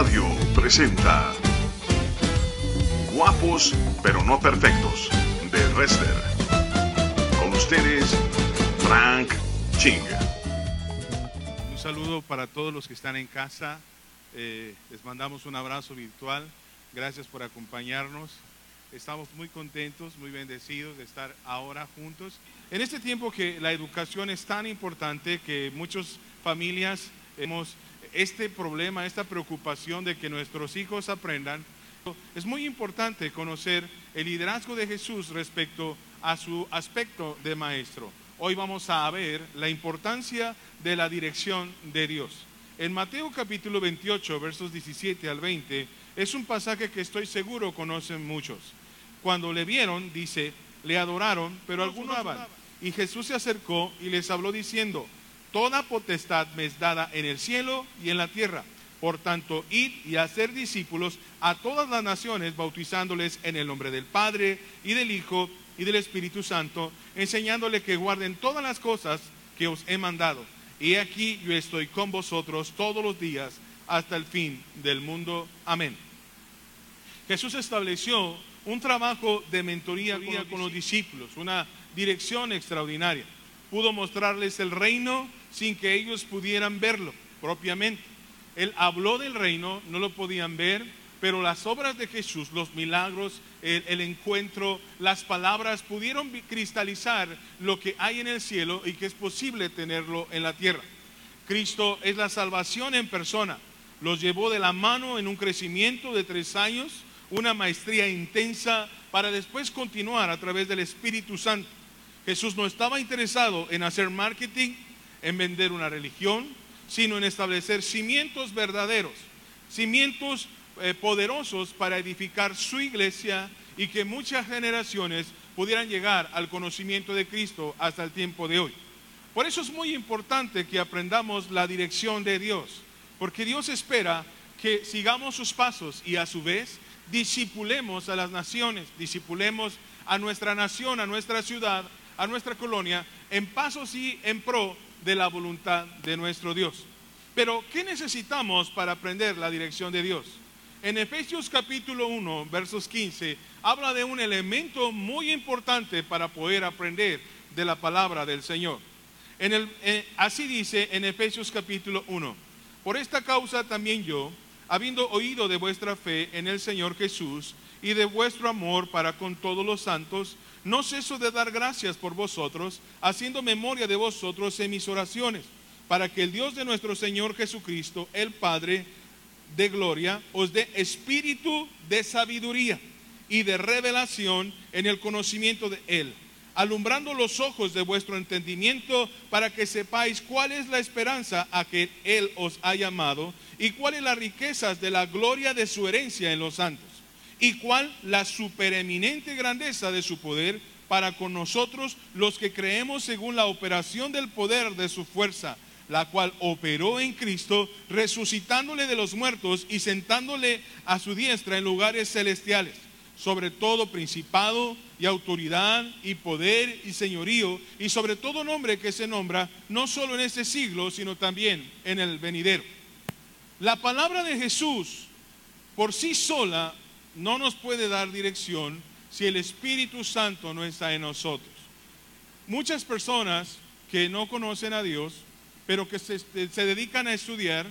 Radio presenta Guapos pero no perfectos de Wrestler. Con ustedes, Frank Ching. Un saludo para todos los que están en casa. Eh, les mandamos un abrazo virtual. Gracias por acompañarnos. Estamos muy contentos, muy bendecidos de estar ahora juntos. En este tiempo que la educación es tan importante que muchas familias hemos este problema, esta preocupación de que nuestros hijos aprendan, es muy importante conocer el liderazgo de Jesús respecto a su aspecto de maestro. Hoy vamos a ver la importancia de la dirección de Dios. En Mateo capítulo 28, versos 17 al 20, es un pasaje que estoy seguro conocen muchos. Cuando le vieron, dice, le adoraron, pero algunos no Y Jesús se acercó y les habló diciendo, Toda potestad me es dada en el cielo y en la tierra. Por tanto, id y hacer discípulos a todas las naciones, bautizándoles en el nombre del Padre y del Hijo y del Espíritu Santo, enseñándoles que guarden todas las cosas que os he mandado. Y aquí yo estoy con vosotros todos los días hasta el fin del mundo. Amén. Jesús estableció un trabajo de mentoría con los discípulos, una dirección extraordinaria. Pudo mostrarles el reino sin que ellos pudieran verlo propiamente. Él habló del reino, no lo podían ver, pero las obras de Jesús, los milagros, el, encuentro, las palabras pudieron cristalizar lo que hay en el cielo y que es posible tenerlo en la tierra. Cristo es la salvación en persona. Los llevó de la mano en un crecimiento de tres años, una maestría intensa para después continuar a través del Espíritu Santo. Jesús no estaba interesado en hacer marketing, en vender una religión, sino en establecer cimientos verdaderos, cimientos eh, poderosos para edificar su iglesia y que muchas generaciones pudieran llegar al conocimiento de Cristo hasta el tiempo de hoy. Por eso es muy importante que aprendamos la dirección de Dios, porque Dios espera que sigamos sus pasos y a su vez disipulemos a las naciones, disipulemos a nuestra nación, a nuestra ciudad, a nuestra colonia, en pasos y en pro de la voluntad de nuestro Dios. Pero, ¿qué necesitamos para aprender la dirección de Dios? En Efesios capítulo 1, versos 15, habla de un elemento muy importante para poder aprender de la palabra del Señor. Eh, así dice en Efesios capítulo 1, por esta causa también yo, habiendo oído de vuestra fe en el Señor Jesús y de vuestro amor para con todos los santos, no ceso de dar gracias por vosotros, haciendo memoria de vosotros en mis oraciones, para que el Dios de nuestro Señor Jesucristo, el Padre de gloria, os dé espíritu de sabiduría y de revelación en el conocimiento de Él, alumbrando los ojos de vuestro entendimiento para que sepáis cuál es la esperanza a que Él os ha llamado y cuáles las riquezas de la gloria de su herencia en los santos y cuál la supereminente grandeza de su poder para con nosotros los que creemos según la operación del poder de su fuerza, la cual operó en Cristo, resucitándole de los muertos y sentándole a su diestra en lugares celestiales, sobre todo principado y autoridad y poder y señorío, y sobre todo nombre que se nombra, no solo en este siglo, sino también en el venidero. La palabra de Jesús por sí sola no nos puede dar dirección si el Espíritu Santo no está en nosotros. Muchas personas que no conocen a Dios, pero que se, dedican a estudiar,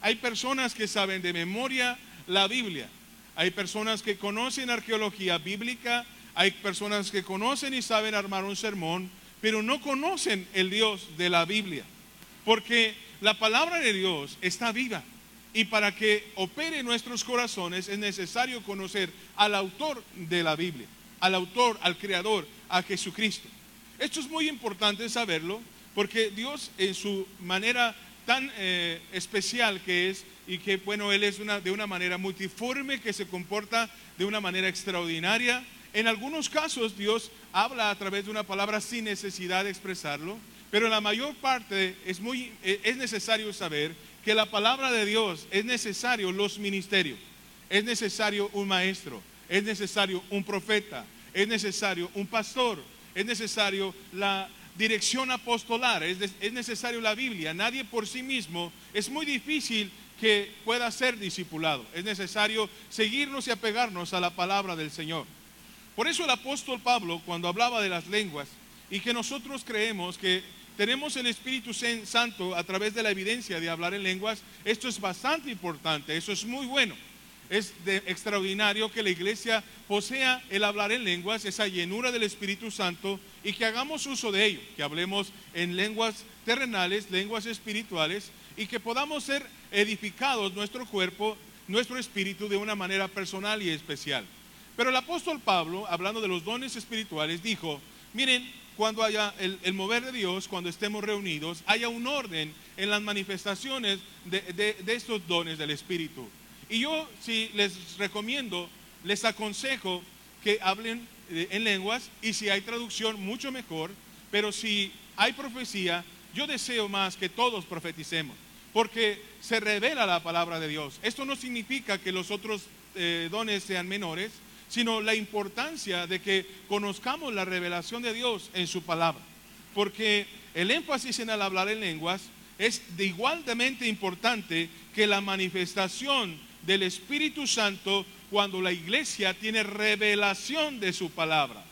hay personas que saben de memoria la Biblia, hay personas que conocen arqueología bíblica, hay personas que conocen y saben armar un sermón, pero no conocen el Dios de la Biblia, porque la palabra de Dios está viva. Y para que opere nuestros corazones es necesario conocer al autor de la Biblia, al autor, al creador, a Jesucristo. Esto es muy importante saberlo porque Dios en su manera tan eh, especial que es y que bueno, Él es una, de una manera multiforme, que se comporta de una manera extraordinaria. En algunos casos Dios habla a través de una palabra sin necesidad de expresarlo, pero la mayor parte es, muy, eh, es necesario saber que la palabra de Dios es necesario los ministerios, es necesario un maestro, es necesario un profeta, es necesario un pastor, es necesario la dirección apostolar, es, es, necesario la Biblia. Nadie por sí mismo, es muy difícil que pueda ser discipulado. Es necesario seguirnos y apegarnos a la palabra del Señor. Por eso el apóstol Pablo, cuando hablaba de las lenguas, y que nosotros creemos que tenemos el Espíritu Santo a través de la evidencia de hablar en lenguas, esto es bastante importante, eso es muy bueno. Es de extraordinario que la iglesia posea el hablar en lenguas, esa llenura del Espíritu Santo, y que hagamos uso de ello, que hablemos en lenguas terrenales, lenguas espirituales, y que podamos ser edificados nuestro cuerpo, nuestro espíritu de una manera personal y especial. Pero el apóstol Pablo, hablando de los dones espirituales, dijo, miren, cuando haya el, mover de Dios, cuando estemos reunidos, haya un orden en las manifestaciones de, estos dones del Espíritu. Y yo, si les recomiendo, les aconsejo que hablen eh, en lenguas y si hay traducción, mucho mejor. Pero si hay profecía, yo deseo más que todos profeticemos, porque se revela la palabra de Dios. Esto no significa que los otros eh, dones sean menores, sino la importancia de que conozcamos la revelación de Dios en su palabra. Porque el énfasis en el hablar en lenguas es de igualmente importante que la manifestación del Espíritu Santo cuando la iglesia tiene revelación de su palabra.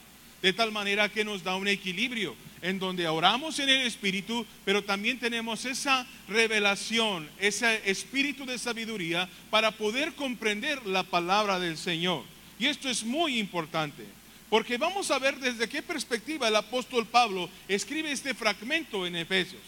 De tal manera que nos da un equilibrio en donde oramos en el Espíritu, pero también tenemos esa revelación, ese espíritu de sabiduría para poder comprender la palabra del Señor. Y esto es muy importante, porque vamos a ver desde qué perspectiva el apóstol Pablo escribe este fragmento en Efesios.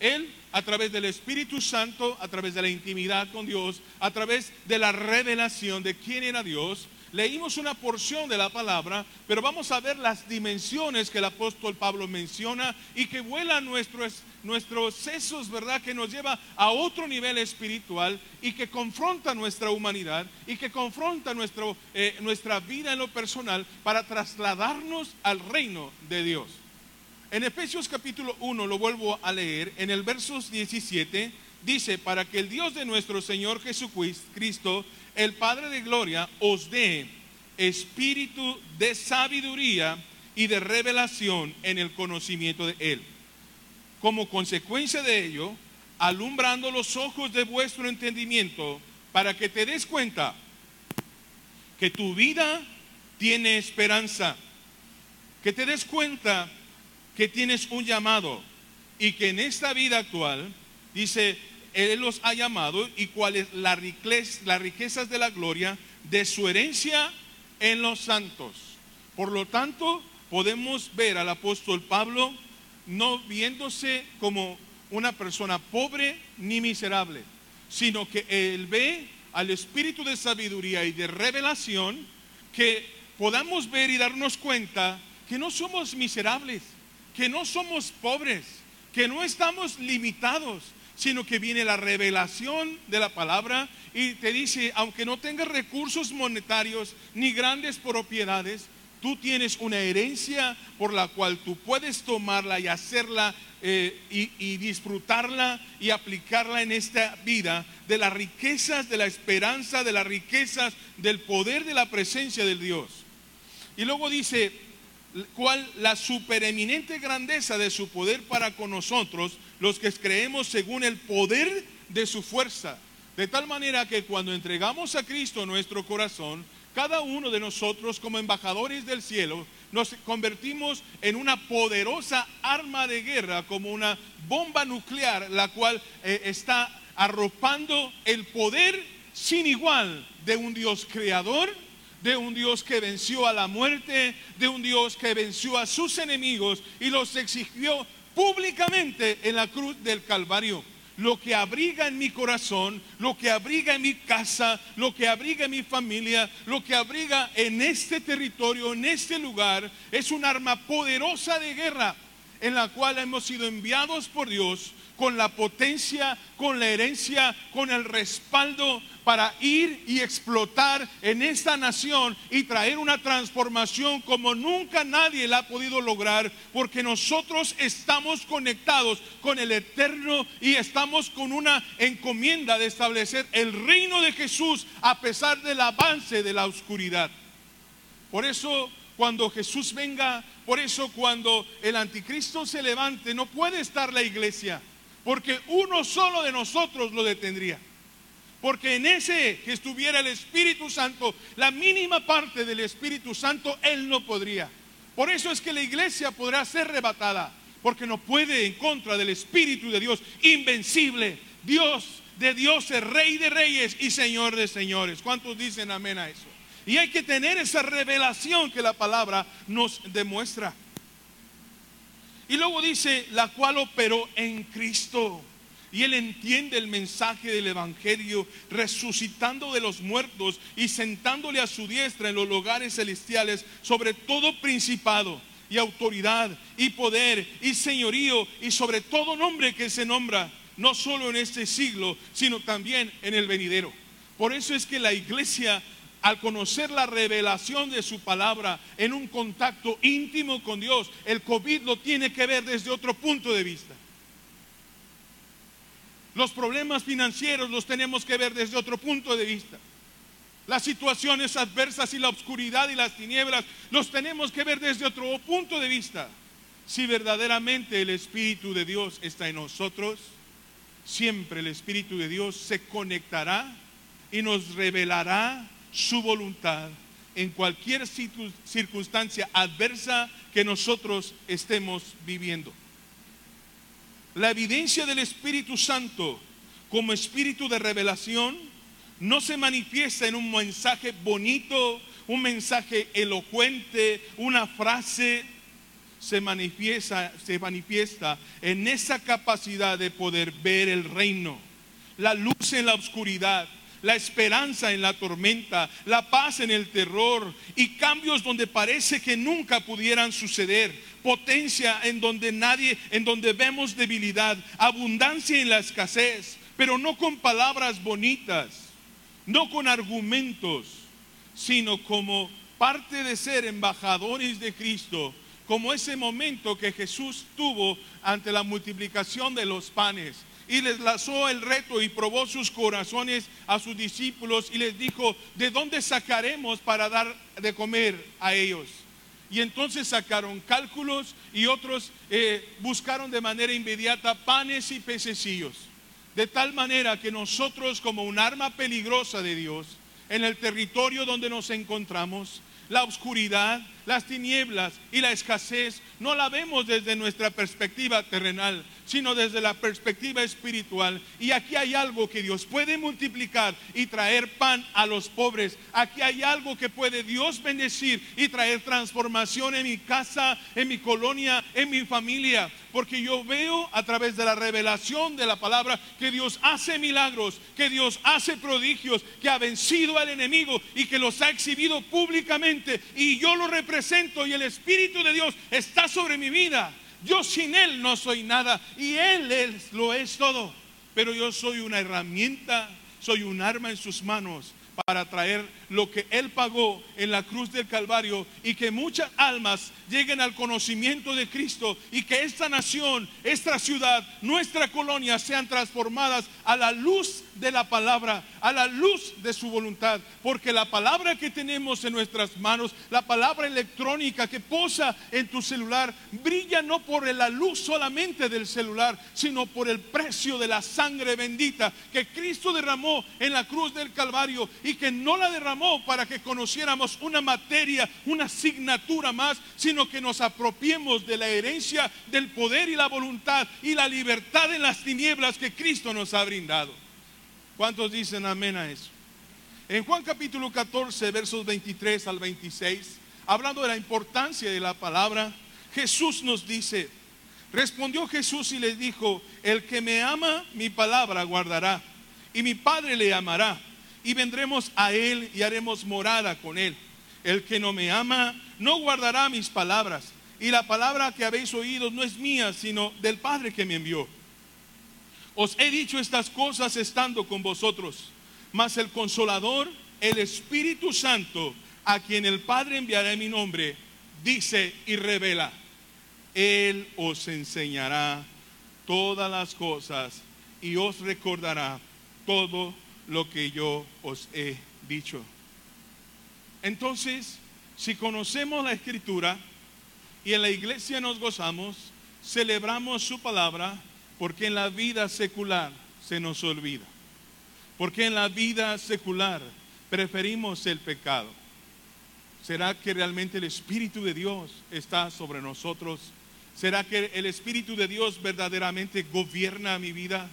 Él, a través del Espíritu Santo, a través de la intimidad con Dios, a través de la revelación de quién era Dios, Leímos una porción de la palabra, pero vamos a ver las dimensiones que el apóstol Pablo menciona y que vuelan nuestros, nuestros sesos, ¿verdad? Que nos lleva a otro nivel espiritual y que confronta nuestra humanidad y que confronta nuestro, eh, nuestra vida en lo personal para trasladarnos al reino de Dios. En Efesios capítulo 1, lo vuelvo a leer, en el verso 17, dice, para que el Dios de nuestro Señor Jesucristo, el Padre de Gloria, os dé espíritu de sabiduría y de revelación en el conocimiento de Él. Como consecuencia de ello, alumbrando los ojos de vuestro entendimiento para que te des cuenta que tu vida tiene esperanza, que te des cuenta que tienes un llamado y que en esta vida actual, dice, él los ha llamado y cuáles las riquezas de la gloria de su herencia en los santos. Por lo tanto, podemos ver al apóstol Pablo no viéndose como una persona pobre ni miserable, sino que él ve al espíritu de sabiduría y de revelación que podamos ver y darnos cuenta que no somos miserables, que no somos pobres, que no estamos limitados, sino que viene la revelación de la palabra y te dice, aunque no tengas recursos monetarios ni grandes propiedades, tú tienes una herencia por la cual tú puedes tomarla y hacerla eh, y, y, disfrutarla y aplicarla en esta vida de las riquezas, de la esperanza, de las riquezas, del poder de la presencia del Dios. Y luego dice, cuál la supereminente grandeza de su poder para con nosotros, los que creemos según el poder de su fuerza. De tal manera que cuando entregamos a Cristo nuestro corazón, cada uno de nosotros como embajadores del cielo nos convertimos en una poderosa arma de guerra, como una bomba nuclear, la cual eh, está arropando el poder sin igual de un Dios creador de un Dios que venció a la muerte, de un Dios que venció a sus enemigos y los exigió públicamente en la cruz del Calvario. Lo que abriga en mi corazón, lo que abriga en mi casa, lo que abriga en mi familia, lo que abriga en este territorio, en este lugar, es un arma poderosa de guerra en la cual hemos sido enviados por Dios con la potencia, con la herencia, con el respaldo para ir y explotar en esta nación y traer una transformación como nunca nadie la ha podido lograr, porque nosotros estamos conectados con el eterno y estamos con una encomienda de establecer el reino de Jesús a pesar del avance de la oscuridad. Por eso cuando Jesús venga, por eso cuando el anticristo se levante, no puede estar la iglesia porque uno solo de nosotros lo detendría. Porque en ese que estuviera el Espíritu Santo, la mínima parte del Espíritu Santo, Él no podría. Por eso es que la iglesia podrá ser arrebatada, porque no puede en contra del Espíritu de Dios, invencible. Dios de Dios es Rey de Reyes y Señor de Señores. ¿Cuántos dicen amén a eso? Y hay que tener esa revelación que la palabra nos demuestra. Y luego dice, la cual operó en Cristo. Y él entiende el mensaje del Evangelio, resucitando de los muertos y sentándole a su diestra en los lugares celestiales sobre todo principado y autoridad y poder y señorío y sobre todo nombre que se nombra, no solo en este siglo, sino también en el venidero. Por eso es que la iglesia al conocer la revelación de su palabra en un contacto íntimo con Dios, el COVID lo tiene que ver desde otro punto de vista. Los problemas financieros los tenemos que ver desde otro punto de vista. Las situaciones adversas y la oscuridad y las tinieblas los tenemos que ver desde otro punto de vista. Si verdaderamente el Espíritu de Dios está en nosotros, siempre el Espíritu de Dios se conectará y nos revelará su voluntad en cualquier circunstancia adversa que nosotros estemos viviendo. La evidencia del Espíritu Santo como espíritu de revelación no se manifiesta en un mensaje bonito, un mensaje elocuente, una frase, se manifiesta, se manifiesta en esa capacidad de poder ver el reino, la luz en la oscuridad, la esperanza en la tormenta, la paz en el terror y cambios donde parece que nunca pudieran suceder potencia en donde nadie, en donde vemos debilidad, abundancia en la escasez, pero no con palabras bonitas, no con argumentos, sino como parte de ser embajadores de Cristo, como ese momento que Jesús tuvo ante la multiplicación de los panes y les lanzó el reto y probó sus corazones a sus discípulos y les dijo, ¿de dónde sacaremos para dar de comer a ellos? Y entonces sacaron cálculos y otros eh, buscaron de manera inmediata panes y pececillos. De tal manera que nosotros como un arma peligrosa de Dios, en el territorio donde nos encontramos, la oscuridad, las tinieblas y la escasez no la vemos desde nuestra perspectiva terrenal, sino desde la perspectiva espiritual. Y aquí hay algo que Dios puede multiplicar y traer pan a los pobres. Aquí hay algo que puede Dios bendecir y traer transformación en mi casa, en mi colonia, en mi familia. Porque yo veo a través de la revelación de la palabra que Dios hace milagros, que Dios hace prodigios, que ha vencido al enemigo y que los ha exhibido públicamente. Y yo lo represento y el Espíritu de Dios está sobre mi vida. Yo sin Él no soy nada y Él es, lo es todo. Pero yo soy una herramienta, soy un arma en sus manos para traer lo que Él pagó en la cruz del Calvario y que muchas almas lleguen al conocimiento de Cristo y que esta nación, esta ciudad, nuestra colonia sean transformadas a la luz de la palabra, a la luz de su voluntad. Porque la palabra que tenemos en nuestras manos, la palabra electrónica que posa en tu celular, brilla no por la luz solamente del celular, sino por el precio de la sangre bendita que Cristo derramó en la cruz del Calvario y que no la derramó para que conociéramos una materia, una asignatura más, sino que nos apropiemos de la herencia del poder y la voluntad y la libertad en las tinieblas que Cristo nos ha brindado. ¿Cuántos dicen amén a eso? En Juan capítulo 14, versos 23 al 26, hablando de la importancia de la palabra, Jesús nos dice, respondió Jesús y le dijo, el que me ama, mi palabra guardará, y mi Padre le amará, y vendremos a él y haremos morada con él. El que no me ama, no guardará mis palabras, y la palabra que habéis oído no es mía, sino del Padre que me envió. Os he dicho estas cosas estando con vosotros, mas el consolador, el Espíritu Santo, a quien el Padre enviará en mi nombre, dice y revela, Él os enseñará todas las cosas y os recordará todo lo que yo os he dicho. Entonces, si conocemos la escritura y en la iglesia nos gozamos, celebramos su palabra, porque en la vida secular se nos olvida. Porque en la vida secular preferimos el pecado. ¿Será que realmente el Espíritu de Dios está sobre nosotros? ¿Será que el Espíritu de Dios verdaderamente gobierna mi vida?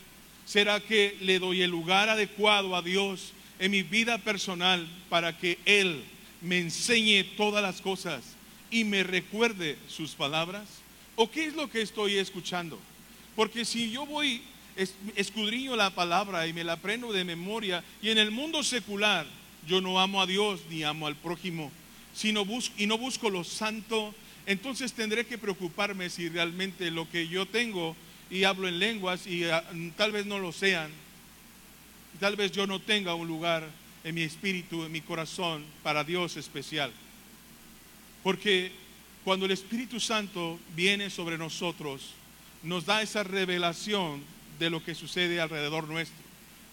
¿Será que le doy el lugar adecuado a Dios en mi vida personal para que Él me enseñe todas las cosas y me recuerde sus palabras? ¿O qué es lo que estoy escuchando? Porque si yo voy, escudriño la palabra y me la aprendo de memoria, y en el mundo secular yo no amo a Dios ni amo al prójimo, sino busco, y no busco lo santo, entonces tendré que preocuparme si realmente lo que yo tengo y hablo en lenguas y ah, tal vez no lo sean, tal vez yo no tenga un lugar en mi espíritu, en mi corazón para Dios especial. Porque cuando el Espíritu Santo viene sobre nosotros, nos da esa revelación de lo que sucede alrededor nuestro.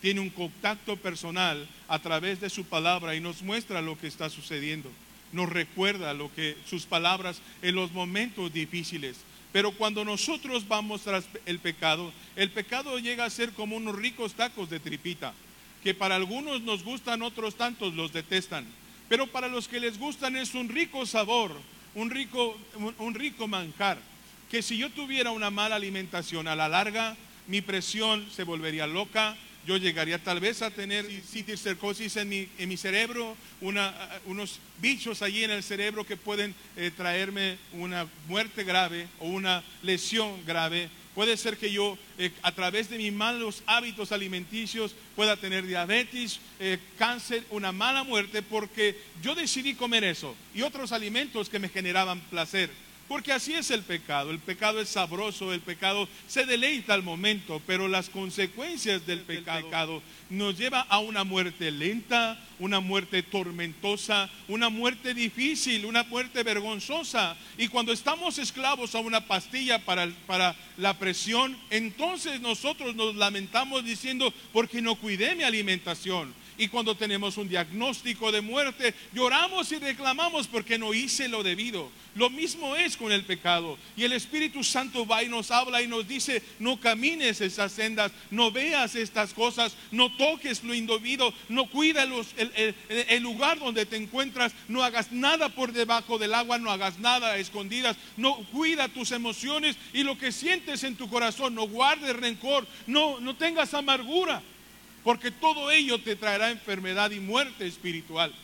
Tiene un contacto personal a través de su palabra y nos muestra lo que está sucediendo. Nos recuerda lo que sus palabras en los momentos difíciles. Pero cuando nosotros vamos tras el pecado, el pecado llega a ser como unos ricos tacos de tripita, que para algunos nos gustan, otros tantos los detestan. Pero para los que les gustan es un rico sabor, un rico, un rico manjar que si yo tuviera una mala alimentación a la larga, mi presión se volvería loca, yo llegaría tal vez a tener cisticercosis en mi, en mi cerebro, unos bichos allí en el cerebro que pueden eh, traerme una muerte grave o una lesión grave. Puede ser que yo eh, a través de mis malos hábitos alimenticios pueda tener diabetes, eh, cáncer, una mala muerte porque yo decidí comer eso y otros alimentos que me generaban placer. Porque así es el pecado. El pecado es sabroso, el pecado se deleita al momento, pero las consecuencias del pecado nos lleva a una muerte lenta, una muerte tormentosa, una muerte difícil, una muerte vergonzosa. Y cuando estamos esclavos a una pastilla para, para la presión, entonces nosotros nos lamentamos diciendo, porque no cuidé mi alimentación y cuando tenemos un diagnóstico de muerte, lloramos y reclamamos porque no hice lo debido. Lo mismo es con el pecado. Y el Espíritu Santo va y nos habla y nos dice, no camines esas sendas, no veas estas cosas, no toques lo indebido, no cuida el, lugar donde te encuentras, no hagas nada por debajo del agua, no hagas nada a escondidas, no cuida tus emociones y lo que sientes en tu corazón, no guardes rencor, no, no tengas amargura porque todo ello te traerá enfermedad y muerte espiritual.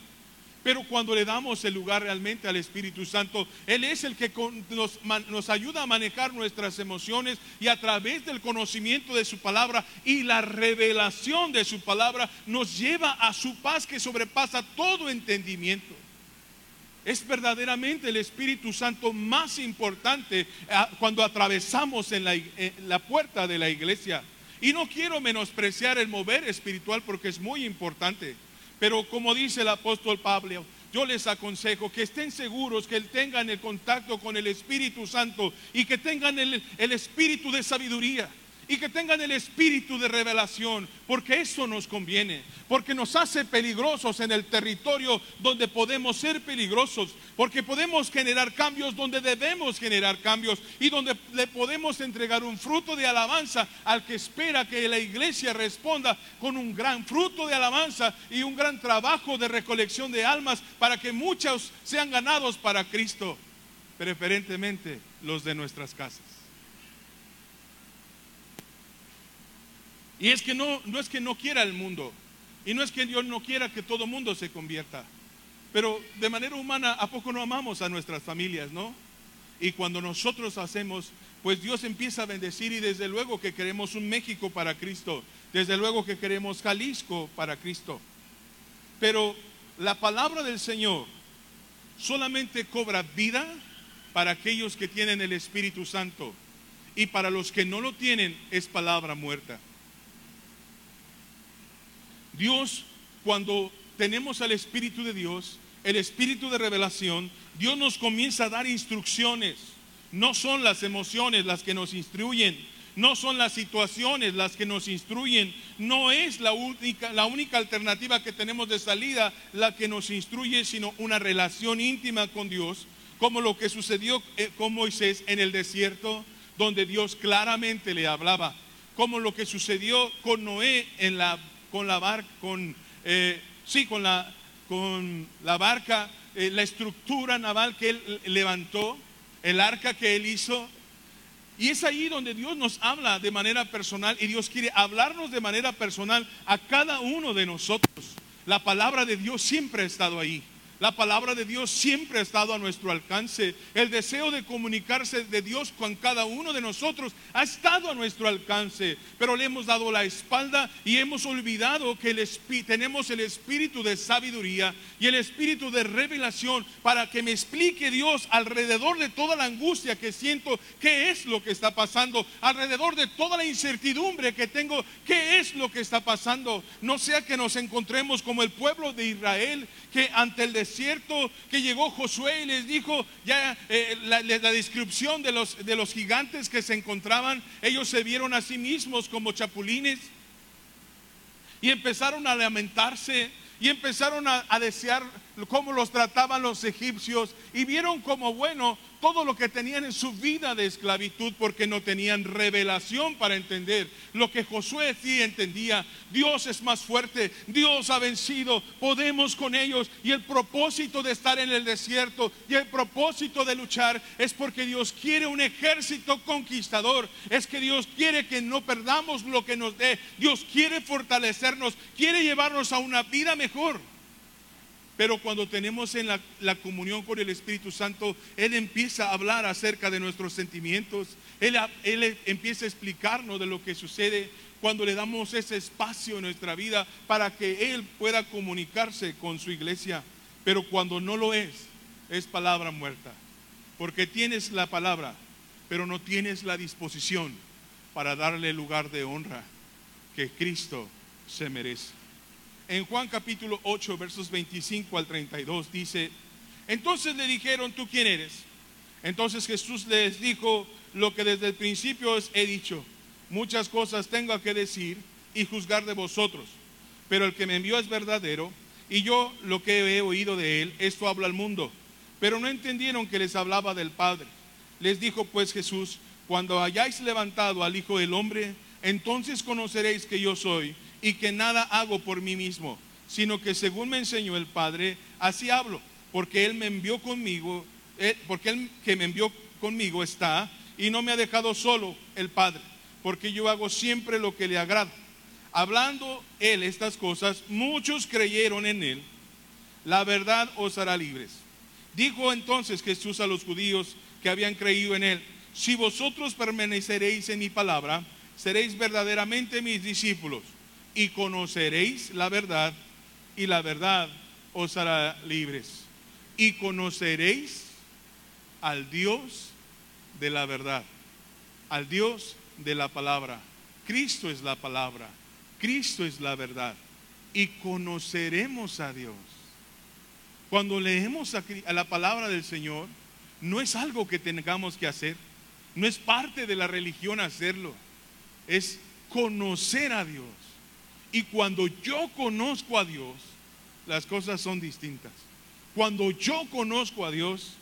Pero cuando le damos el lugar realmente al Espíritu Santo, Él es el que nos, ayuda a manejar nuestras emociones y a través del conocimiento de su palabra y la revelación de su palabra nos lleva a su paz que sobrepasa todo entendimiento. Es verdaderamente el Espíritu Santo más importante ah, cuando atravesamos en la puerta de la iglesia. Y no quiero menospreciar el mover espiritual porque es muy importante. Pero como dice el apóstol Pablo, yo les aconsejo que estén seguros, que tengan el contacto con el Espíritu Santo y que tengan el, el espíritu de sabiduría y que tengan el espíritu de revelación, porque eso nos conviene, porque nos hace peligrosos en el territorio donde podemos ser peligrosos, porque podemos generar cambios donde debemos generar cambios y donde le podemos entregar un fruto de alabanza al que espera que la iglesia responda con un gran fruto de alabanza y un gran trabajo de recolección de almas para que muchos sean ganados para Cristo, preferentemente los de nuestras casas. Y es que no, no es que no quiera el mundo. Y no es que Dios no quiera que todo mundo se convierta. Pero de manera humana, ¿a poco no amamos a nuestras familias, no? Y cuando nosotros hacemos, pues Dios empieza a bendecir y desde luego que queremos un México para Cristo. Desde luego que queremos Jalisco para Cristo. Pero la palabra del Señor solamente cobra vida para aquellos que tienen el Espíritu Santo. Y para los que no lo tienen es palabra muerta. Dios, cuando tenemos al Espíritu de Dios, el Espíritu de revelación, Dios nos comienza a dar instrucciones. No son las emociones las que nos instruyen, no son las situaciones las que nos instruyen, no es la única, la única alternativa que tenemos de salida la que nos instruye, sino una relación íntima con Dios, como lo que sucedió eh, con Moisés en el desierto, donde Dios claramente le hablaba, como lo que sucedió con Noé en la con la barca, con, eh, sí, con la, con la barca, eh, la estructura naval que él levantó, el arca que él hizo. Y es ahí donde Dios nos habla de manera personal y Dios quiere hablarnos de manera personal a cada uno de nosotros. La palabra de Dios siempre ha estado ahí. La palabra de Dios siempre ha estado a nuestro alcance. El deseo de comunicarse de Dios con cada uno de nosotros ha estado a nuestro alcance. Pero le hemos dado la espalda y hemos olvidado que tenemos el espíritu de sabiduría y el espíritu de revelación para que me explique Dios alrededor de toda la angustia que siento, qué es lo que está pasando, alrededor de toda la incertidumbre que tengo, qué es lo que está pasando. No sea que nos encontremos como el pueblo de Israel que ante el desierto que llegó Josué y les dijo ya eh, la, descripción de los, de los gigantes que se encontraban, ellos se vieron a sí mismos como chapulines. Y empezaron a lamentarse y empezaron a, a desear cómo los trataban los egipcios y vieron como bueno todo lo que tenían en su vida de esclavitud porque no tenían revelación para entender lo que Josué sí entendía. Dios es más fuerte, Dios ha vencido, podemos con ellos y el propósito de estar en el desierto y el propósito de luchar es porque Dios quiere un ejército conquistador, es que Dios quiere que no perdamos lo que nos dé, Dios quiere fortalecernos, quiere llevarnos a una vida mejor. Pero cuando tenemos en la, comunión con el Espíritu Santo, Él empieza a hablar acerca de nuestros sentimientos. Él, él empieza a explicarnos de lo que sucede cuando le damos ese espacio en nuestra vida para que Él pueda comunicarse con su iglesia. Pero cuando no lo es, es palabra muerta. Porque tienes la palabra, pero no tienes la disposición para darle el lugar de honra que Cristo se merece en Juan capítulo 8, versos 25 al 32, dice, entonces le dijeron, ¿tú quién eres? Entonces Jesús les dijo lo que desde el principio os he dicho, muchas cosas tengo que decir y juzgar de vosotros, pero el que me envió es verdadero y yo lo que he oído de él, esto habla al mundo. Pero no entendieron que les hablaba del Padre. Les dijo pues Jesús, cuando hayáis levantado al Hijo del Hombre, entonces conoceréis que yo soy y que nada hago por mí mismo, sino que según me enseñó el Padre, así hablo, porque Él me envió conmigo, eh, porque Él que me envió conmigo está y no me ha dejado solo el Padre, porque yo hago siempre lo que le agrada. Hablando Él estas cosas, muchos creyeron en Él, la verdad os hará libres. Dijo entonces Jesús a los judíos que habían creído en Él, si vosotros permaneceréis en mi palabra, seréis verdaderamente mis discípulos y conoceréis la verdad y la verdad os hará libres. Y conoceréis al Dios de la verdad, al Dios de la palabra. Cristo es la palabra, Cristo es la verdad. Y conoceremos a Dios. Cuando leemos a la palabra del Señor, no es algo que tengamos que hacer, no es parte de la religión hacerlo, es conocer a Dios. Y cuando yo conozco a Dios, las cosas son distintas. Cuando yo conozco a Dios,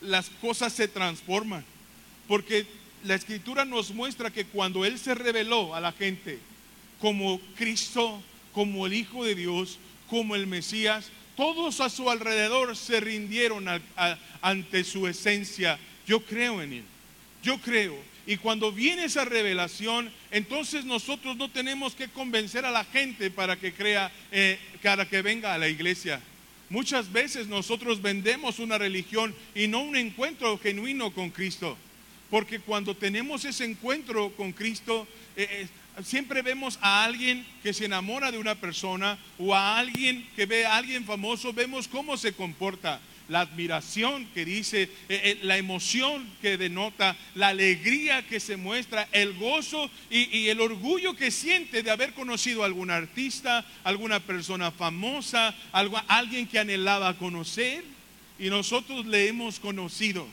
las cosas se transforman. Porque la escritura nos muestra que cuando Él se reveló a la gente como Cristo, como el Hijo de Dios, como el Mesías, todos a su alrededor se rindieron ante su esencia. Yo creo en Él. Yo creo. Y cuando viene esa revelación, entonces nosotros no tenemos que convencer a la gente para que crea, eh, para que venga a la iglesia. Muchas veces nosotros vendemos una religión y no un encuentro genuino con Cristo. Porque cuando tenemos ese encuentro con Cristo, eh, eh, siempre vemos a alguien que se enamora de una persona o a alguien que ve a alguien famoso, vemos cómo se comporta la admiración que dice, eh, eh, la emoción que denota, la alegría que se muestra, el gozo y, el orgullo que siente de haber conocido a algún artista, alguna persona famosa, alguien que anhelaba conocer. Y nosotros le hemos conocido.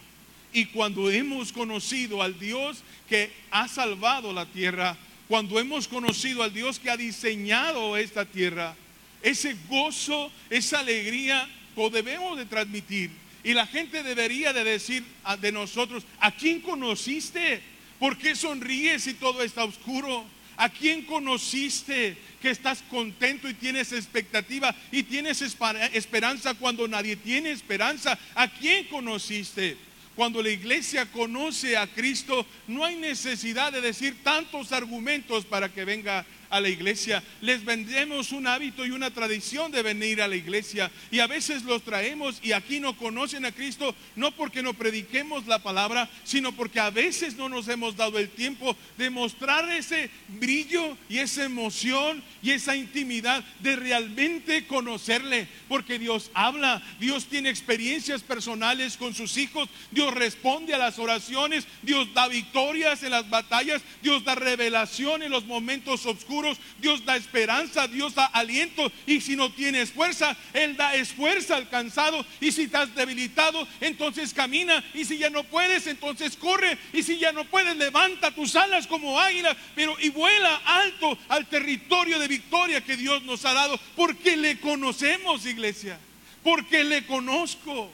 Y cuando hemos conocido al Dios que ha salvado la tierra, cuando hemos conocido al Dios que ha diseñado esta tierra, ese gozo, esa alegría lo debemos de transmitir. Y la gente debería de decir de nosotros, ¿a quién conociste? ¿Por qué sonríes si todo está oscuro? ¿A quién conociste que estás contento y tienes expectativa y tienes esperanza cuando nadie tiene esperanza? ¿A quién conociste? Cuando la iglesia conoce a Cristo, no hay necesidad de decir tantos argumentos para que venga a la iglesia. Les vendemos un hábito y una tradición de venir a la iglesia y a veces los traemos y aquí no conocen a Cristo no porque no prediquemos la palabra, sino porque a veces no nos hemos dado el tiempo de mostrar ese brillo y esa emoción y esa intimidad de realmente conocerle, porque Dios habla, Dios tiene experiencias personales con sus hijos, Dios responde a las oraciones, Dios da victorias en las batallas, Dios da revelación en los momentos oscuros Dios da esperanza, Dios da aliento. Y si no tienes fuerza, Él da esfuerzo al cansado. Y si estás debilitado, entonces camina. Y si ya no puedes, entonces corre. Y si ya no puedes, levanta tus alas como águila, pero y vuela alto al territorio de victoria que Dios nos ha dado. Porque le conocemos, iglesia. Porque le conozco.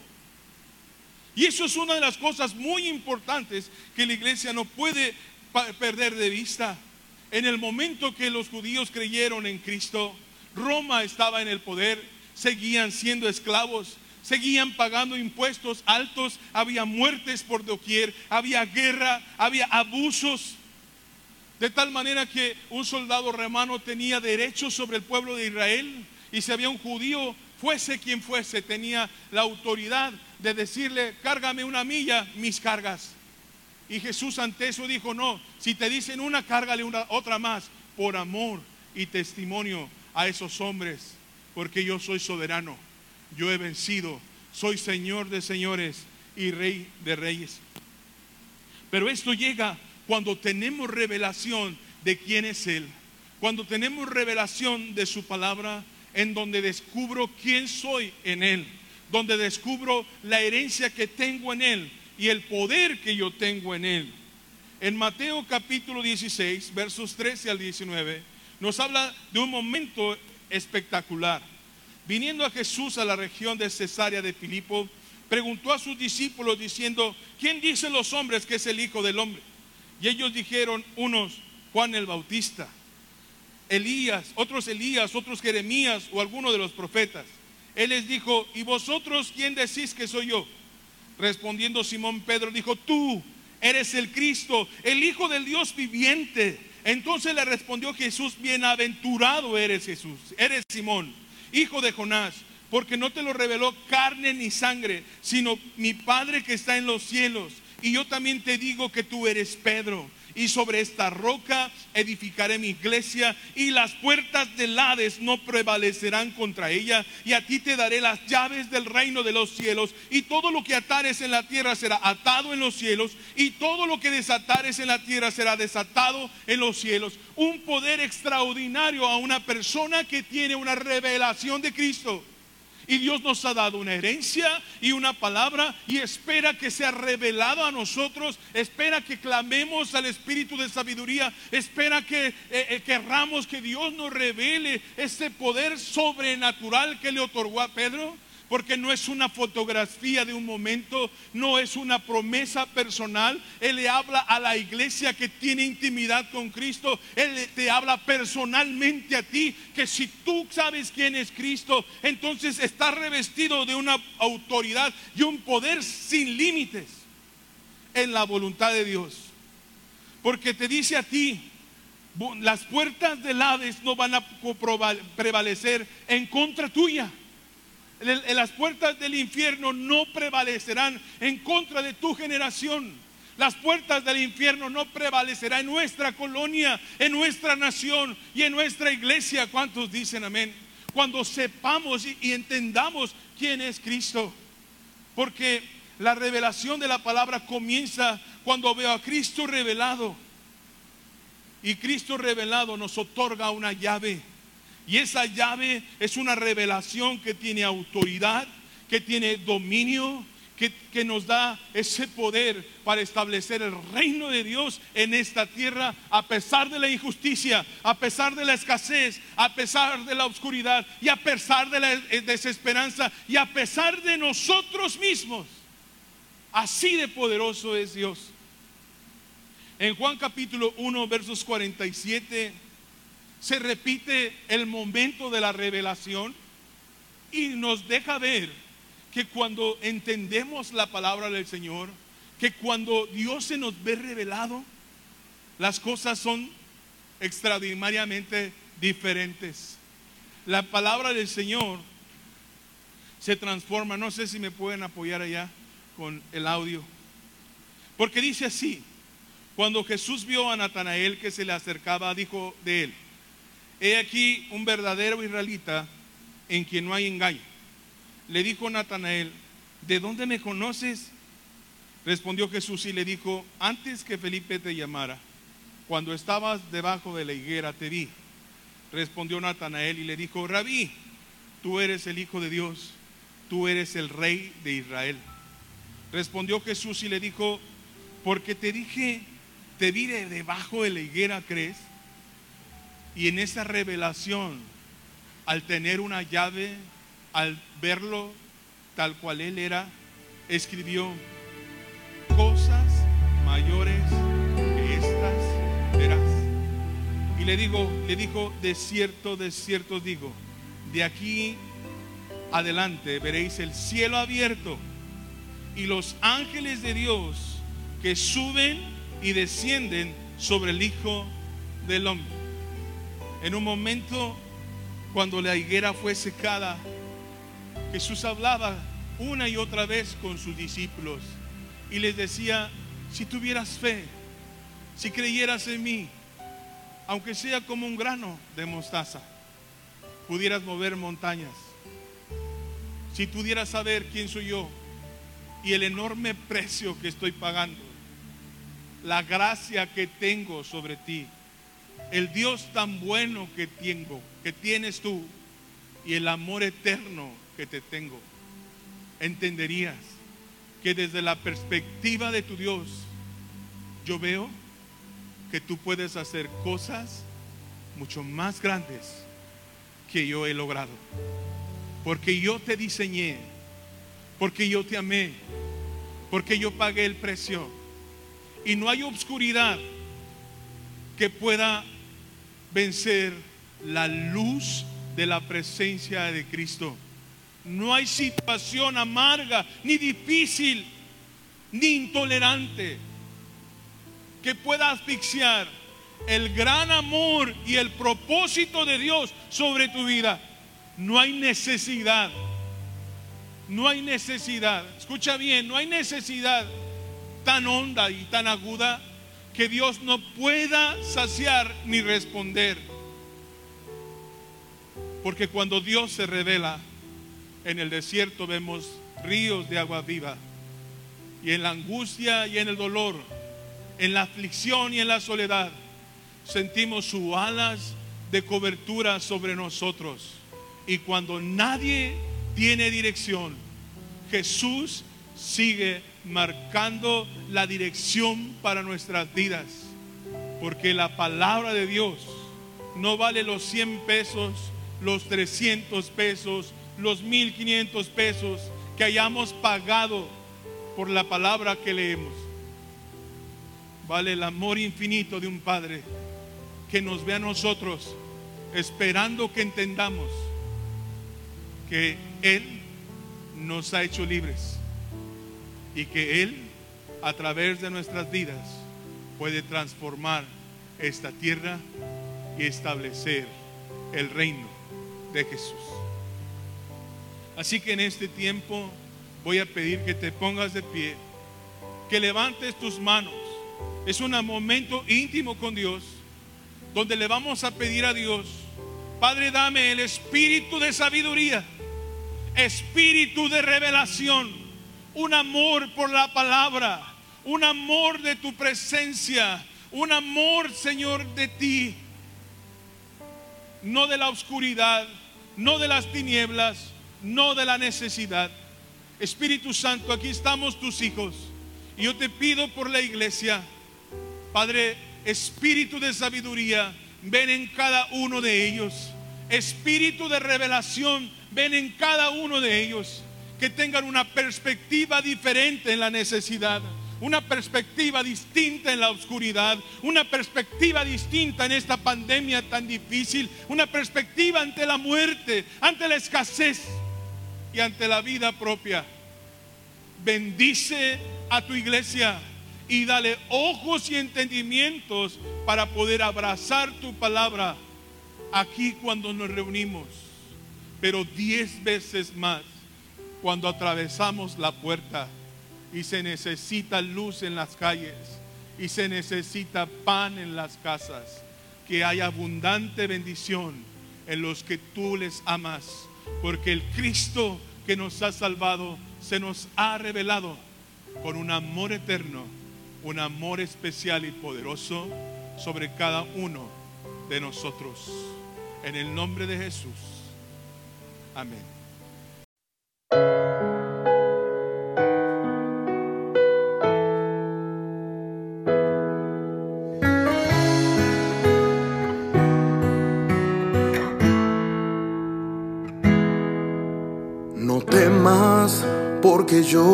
Y eso es una de las cosas muy importantes que la iglesia no puede perder de vista. En el momento que los judíos creyeron en Cristo, Roma estaba en el poder, seguían siendo esclavos, seguían pagando impuestos altos, había muertes por doquier, había guerra, había abusos. De tal manera que un soldado romano tenía derechos sobre el pueblo de Israel y si había un judío, fuese quien fuese, tenía la autoridad de decirle, cárgame una milla, mis cargas. Y Jesús ante eso dijo, no, si te dicen una, cárgale una, otra más, por amor y testimonio a esos hombres, porque yo soy soberano, yo he vencido, soy Señor de señores y Rey de reyes. Pero esto llega cuando tenemos revelación de quién es Él, cuando tenemos revelación de su palabra, en donde descubro quién soy en Él, donde descubro la herencia que tengo en Él, y el poder que yo tengo en Él. En Mateo capítulo 16, versos 13 al 19, nos habla de un momento espectacular. Viniendo a Jesús a la región de Cesarea de Filipo, preguntó a sus discípulos diciendo, ¿quién dicen los hombres que es el Hijo del Hombre? Y ellos dijeron, unos, Juan el Bautista, Elías, otros Elías, otros Jeremías o alguno de los profetas. Él les dijo, ¿y vosotros quién decís que soy yo? Respondiendo Simón Pedro dijo, tú eres el Cristo, el Hijo del Dios viviente. Entonces le respondió Jesús, bienaventurado eres Jesús, eres Simón, hijo de Jonás, porque no te lo reveló carne ni sangre, sino mi Padre que está en los cielos. Y yo también te digo que tú eres Pedro y sobre esta roca edificaré mi iglesia y las puertas del Hades no prevalecerán contra ella y a ti te daré las llaves del reino de los cielos y todo lo que atares en la tierra será atado en los cielos y todo lo que desatares en la tierra será desatado en los cielos. Un poder extraordinario a una persona que tiene una revelación de Cristo. Y Dios nos ha dado una herencia y una palabra y espera que sea revelado a nosotros, espera que clamemos al Espíritu de sabiduría, espera que eh, eh, querramos que Dios nos revele ese poder sobrenatural que le otorgó a Pedro porque no es una fotografía de un momento, no es una promesa personal. Él le habla a la iglesia que tiene intimidad con Cristo. Él te habla personalmente a ti, que si tú sabes quién es Cristo, entonces estás revestido de una autoridad y un poder sin límites en la voluntad de Dios. Porque te dice a ti, las puertas del Hades no van a prevalecer en contra tuya las puertas del infierno no prevalecerán en contra de tu generación. Las puertas del infierno no prevalecerán en nuestra colonia, en nuestra nación y en nuestra iglesia. ¿Cuántos dicen amén? Cuando sepamos y, entendamos quién es Cristo. Porque la revelación de la palabra comienza cuando veo a Cristo revelado. Y Cristo revelado nos otorga una llave y esa llave es una revelación que tiene autoridad, que tiene dominio, que, nos da ese poder para establecer el reino de Dios en esta tierra a pesar de la injusticia, a pesar de la escasez, a pesar de la oscuridad y a pesar de la desesperanza y a pesar de nosotros mismos. Así de poderoso es Dios. En Juan capítulo 1, versos 47, se repite el momento de la revelación y nos deja ver que cuando entendemos la palabra del Señor, que cuando Dios se nos ve revelado, las cosas son extraordinariamente diferentes. La palabra del Señor se transforma. No sé si me pueden apoyar allá con el audio. Porque dice así, cuando Jesús vio a Natanael que se le acercaba, dijo de él, he aquí un verdadero israelita en quien no hay engaño. Le dijo Natanael, ¿de dónde me conoces? Respondió Jesús y le dijo, antes que Felipe te llamara, cuando estabas debajo de la higuera te vi. Respondió Natanael y le dijo, Rabí, tú eres el Hijo de Dios, tú eres el Rey de Israel. Respondió Jesús y le dijo, porque te dije, te vi de debajo de la higuera, ¿crees? Y en esa revelación, al tener una llave, al verlo tal cual él era, escribió cosas mayores que estas verás. Y le digo, le dijo, de cierto, de cierto digo, de aquí adelante veréis el cielo abierto y los ángeles de Dios que suben y descienden sobre el Hijo del Hombre. En un momento, cuando la higuera fue secada, Jesús hablaba una y otra vez con sus discípulos y les decía, si tuvieras fe, si creyeras en mí, aunque sea como un grano de mostaza, pudieras mover montañas. Si pudieras saber quién soy yo y el enorme precio que estoy pagando, la gracia que tengo sobre ti, el Dios tan bueno que tengo, que tienes tú, y el amor eterno que te tengo, entenderías que desde la perspectiva de tu Dios, yo veo que tú puedes hacer cosas mucho más grandes que yo he logrado. Porque yo te diseñé, porque yo te amé, porque yo pagué el precio. Y no hay obscuridad que pueda vencer la luz de la presencia de Cristo. No hay situación amarga, ni difícil, ni intolerante que pueda asfixiar el gran amor y el propósito de Dios sobre tu vida. No hay necesidad. No hay necesidad. Escucha bien, no hay necesidad tan honda y tan aguda que Dios no pueda saciar ni responder. Porque cuando Dios se revela, en el desierto vemos ríos de agua viva. Y en la angustia y en el dolor, en la aflicción y en la soledad, sentimos sus alas de cobertura sobre nosotros. Y cuando nadie tiene dirección, Jesús sigue marcando la dirección para nuestras vidas. Porque la palabra de Dios no vale los 100 pesos, los 300 pesos, los 1500 pesos que hayamos pagado por la palabra que leemos. Vale el amor infinito de un Padre que nos ve a nosotros esperando que entendamos que Él nos ha hecho libres y que Él a través de nuestras vidas puede transformar esta tierra y establecer el reino de Jesús. Así que en este tiempo voy a pedir que te pongas de pie, que levantes tus manos. Es un momento íntimo con Dios, donde le vamos a pedir a Dios, Padre, dame el espíritu de sabiduría, espíritu de revelación, un amor por la palabra, un amor de tu presencia, un amor, Señor, de ti, no de la oscuridad, no de las tinieblas, no de la necesidad. Espíritu Santo, aquí estamos tus hijos. Y yo te pido por la iglesia, Padre, espíritu de sabiduría, ven en cada uno de ellos. Espíritu de revelación, ven en cada uno de ellos. Que tengan una perspectiva diferente en la necesidad, una perspectiva distinta en la oscuridad, una perspectiva distinta en esta pandemia tan difícil, una perspectiva ante la muerte, ante la escasez y ante la vida propia. Bendice a tu iglesia y dale ojos y entendimientos para poder abrazar tu palabra aquí cuando nos reunimos, pero diez veces más cuando atravesamos la puerta y se necesita luz en las calles y se necesita pan en las casas, que hay abundante bendición en los que tú les amas, porque el Cristo que nos ha salvado se nos ha revelado con un amor eterno, un amor especial y poderoso sobre cada uno de nosotros. En el nombre de Jesús. Amén.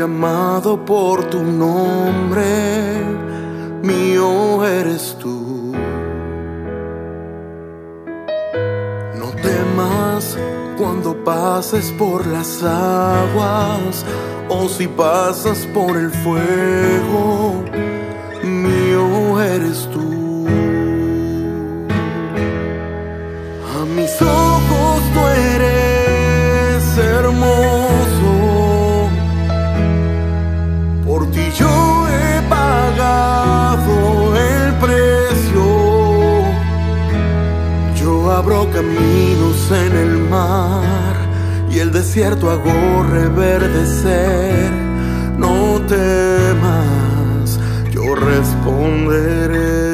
Llamado por tu nombre, mío eres tú. No temas cuando pases por las aguas o si pasas por el fuego, y el desierto hago reverdecer. No temas, yo responderé.